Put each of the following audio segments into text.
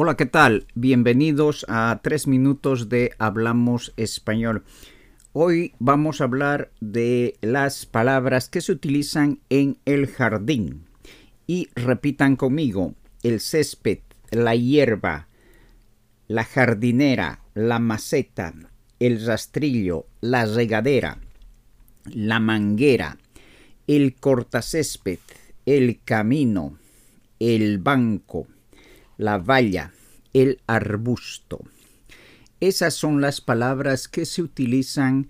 Hola, ¿qué tal? Bienvenidos a tres minutos de Hablamos Español. Hoy vamos a hablar de las palabras que se utilizan en el jardín. Y repitan conmigo, el césped, la hierba, la jardinera, la maceta, el rastrillo, la regadera, la manguera, el cortacésped, el camino, el banco, la valla, el arbusto. Esas son las palabras que se utilizan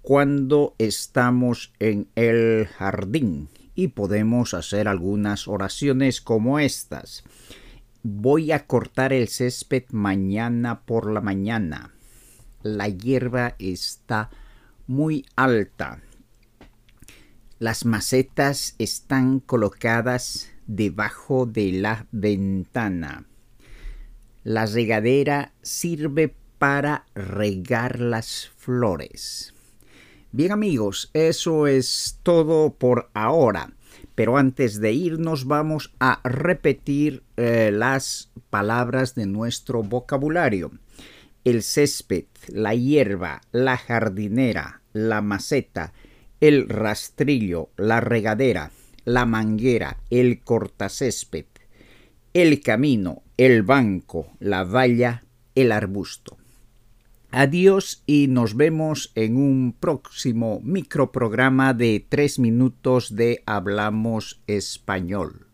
cuando estamos en el jardín y podemos hacer algunas oraciones como estas. Voy a cortar el césped mañana por la mañana. La hierba está muy alta. Las macetas están colocadas debajo de la ventana. La regadera sirve para regar las flores. Bien amigos, eso es todo por ahora. Pero antes de irnos vamos a repetir eh, las palabras de nuestro vocabulario. El césped, la hierba, la jardinera, la maceta, el rastrillo, la regadera, la manguera, el cortacésped, el camino, el banco, la valla, el arbusto. Adiós y nos vemos en un próximo microprograma de tres minutos de Hablamos Español.